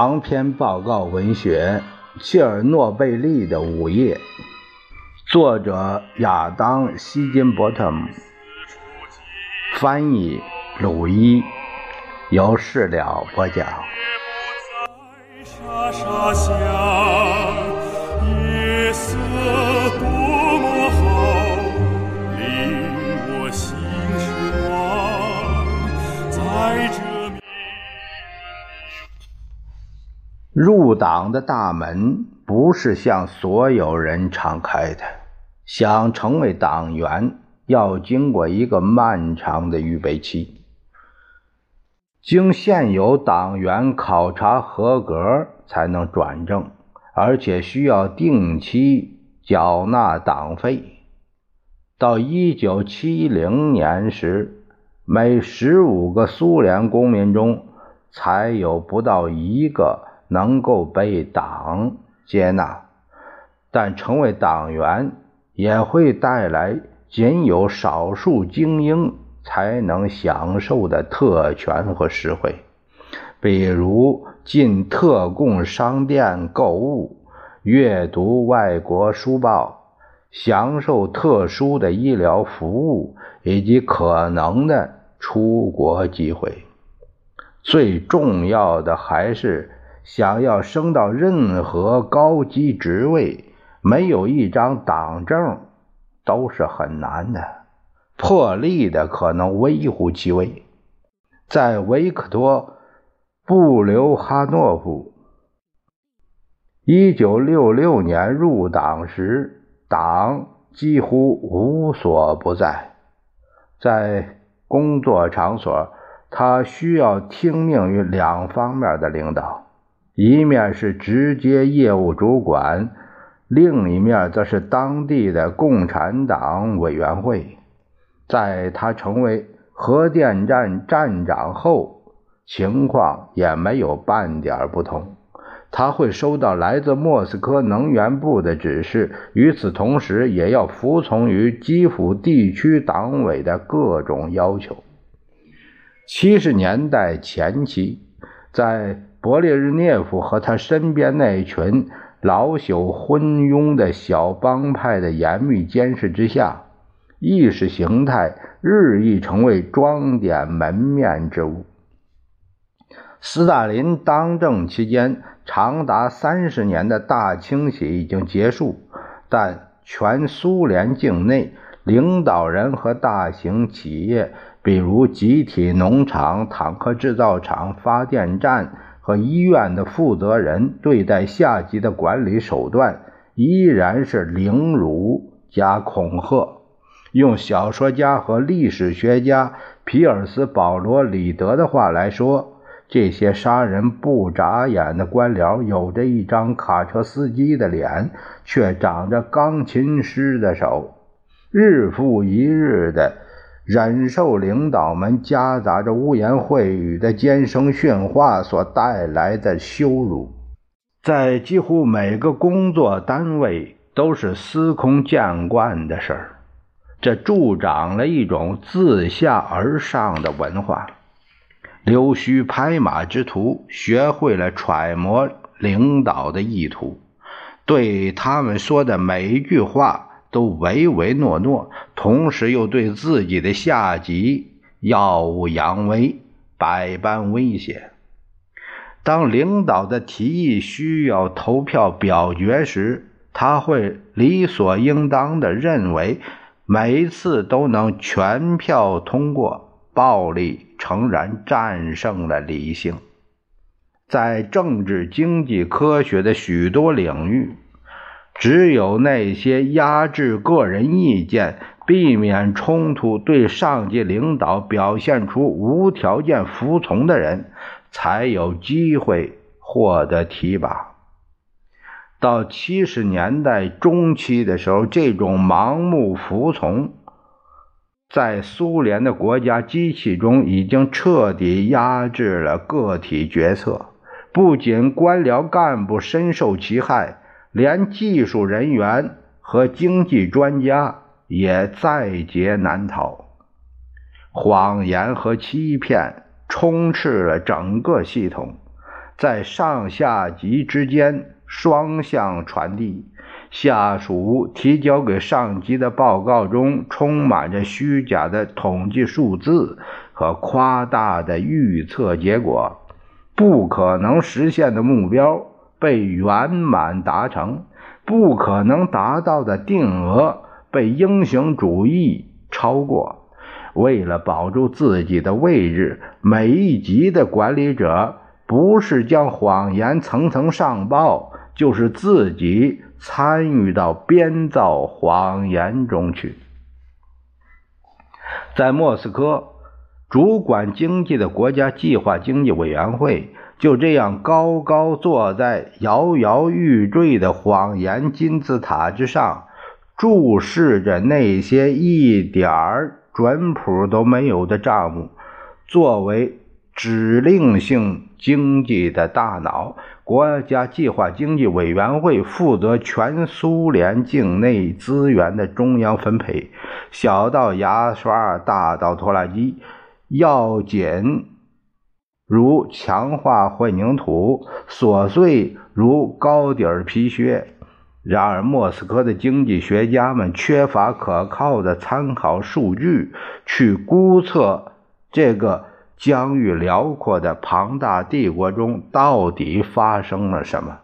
长篇报告文学《切尔诺贝利的午夜》，作者亚当·希金伯特，翻译鲁伊，由事了播讲。入党的大门不是向所有人敞开的。想成为党员，要经过一个漫长的预备期。经现有党员考察合格，才能转正，而且需要定期缴纳党费。到一九七零年时，每十五个苏联公民中，才有不到一个。能够被党接纳，但成为党员也会带来仅有少数精英才能享受的特权和实惠，比如进特供商店购物、阅读外国书报、享受特殊的医疗服务以及可能的出国机会。最重要的还是。想要升到任何高级职位，没有一张党证都是很难的。破例的可能微乎其微。在维克多·布留哈诺夫1966年入党时，党几乎无所不在。在工作场所，他需要听命于两方面的领导。一面是直接业务主管，另一面则是当地的共产党委员会。在他成为核电站站长后，情况也没有半点不同。他会收到来自莫斯科能源部的指示，与此同时，也要服从于基辅地区党委的各种要求。七十年代前期，在。勃列日涅夫和他身边那群老朽昏庸的小帮派的严密监视之下，意识形态日益成为装点门面之物。斯大林当政期间，长达三十年的大清洗已经结束，但全苏联境内领导人和大型企业，比如集体农场、坦克制造厂、发电站。和医院的负责人对待下级的管理手段依然是凌辱加恐吓。用小说家和历史学家皮尔斯·保罗·里德的话来说，这些杀人不眨眼的官僚有着一张卡车司机的脸，却长着钢琴师的手，日复一日的。忍受领导们夹杂着污言秽语的尖声训话所带来的羞辱，在几乎每个工作单位都是司空见惯的事儿。这助长了一种自下而上的文化。溜须拍马之徒学会了揣摩领导的意图，对他们说的每一句话。都唯唯诺诺，同时又对自己的下级耀武扬威，百般威胁。当领导的提议需要投票表决时，他会理所应当地认为每一次都能全票通过，暴力诚然战胜了理性。在政治、经济、科学的许多领域。只有那些压制个人意见、避免冲突、对上级领导表现出无条件服从的人，才有机会获得提拔。到七十年代中期的时候，这种盲目服从，在苏联的国家机器中已经彻底压制了个体决策。不仅官僚干部深受其害。连技术人员和经济专家也在劫难逃，谎言和欺骗充斥了整个系统。在上下级之间双向传递。下属提交给上级的报告中充满着虚假的统计数字和夸大的预测结果，不可能实现的目标被圆满达成，不可能达到的定额被英雄主义超过。为了保住自己的位置，每一级的管理者不是将谎言层层上报，就是自己参与到编造谎言中去。在莫斯科，主管经济的国家计划经济委员会就这样高高坐在摇摇欲坠的谎言金字塔之上，注视着那些一点儿。准谱都没有的账目，作为指令性经济的大脑，国家计划经济委员会负责全苏联境内资源的中央分配，小到牙刷，大到拖拉机，要紧如强化混凝土，琐碎如高底皮靴。然而，莫斯科的经济学家们缺乏可靠的参考数据，去估测这个疆域辽阔的庞大帝国中到底发生了什么。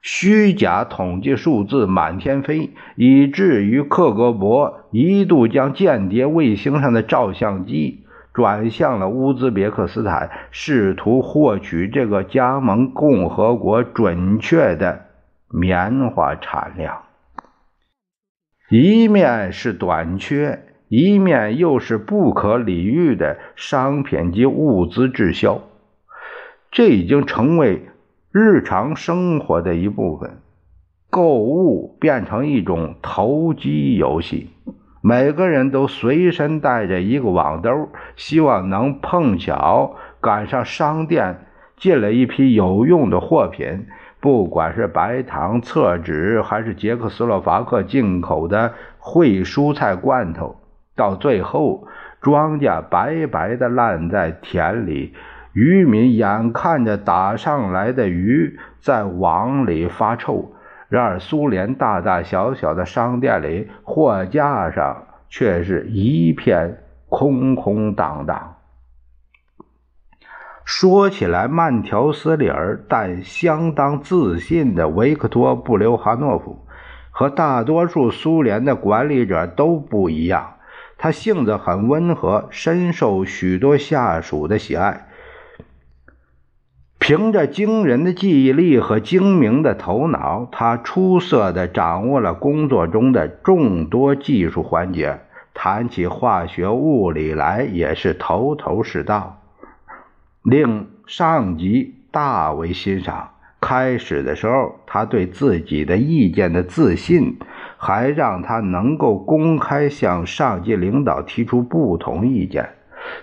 虚假统计数字满天飞，以至于克格勃一度将间谍卫星上的照相机转向了乌兹别克斯坦，试图获取这个加盟共和国准确的。棉花产量，一面是短缺，一面又是不可理喻的商品及物资滞销，这已经成为日常生活的一部分。购物变成一种投机游戏，每个人都随身带着一个网兜，希望能碰巧赶上商店进了一批有用的货品。不管是白糖、厕纸，还是捷克斯洛伐克进口的烩蔬菜罐头，到最后，庄稼白白的烂在田里，渔民眼看着打上来的鱼在网里发臭。然而，苏联大大小小的商店里，货架上却是一片空空荡荡。说起来慢条斯理儿，但相当自信的维克托·布留哈诺夫，和大多数苏联的管理者都不一样。他性子很温和，深受许多下属的喜爱。凭着惊人的记忆力和精明的头脑，他出色地掌握了工作中的众多技术环节，谈起化学、物理来也是头头是道。令上级大为欣赏。开始的时候，他对自己的意见的自信，还让他能够公开向上级领导提出不同意见。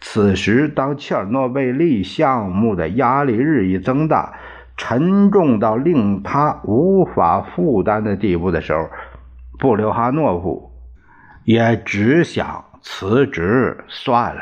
此时，当切尔诺贝利项目的压力日益增大，沉重到令他无法负担的地步的时候，布留哈诺夫也只想辞职算了。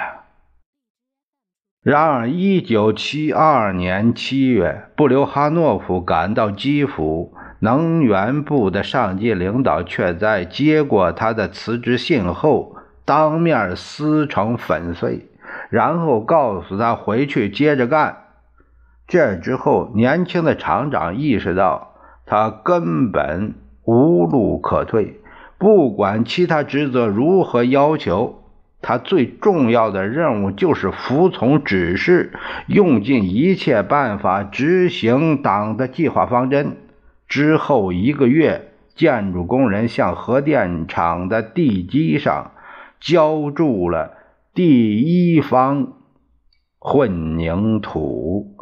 然而，1972年7月，布留哈诺夫赶到基辅，能源部的上级领导却在接过他的辞职信后，当面撕成粉碎，然后告诉他回去接着干。这之后，年轻的厂长意识到他根本无路可退，不管其他职责如何要求。他最重要的任务就是服从指示，用尽一切办法执行党的计划方针。之后一个月，建筑工人向核电厂的地基上浇筑了第一方混凝土。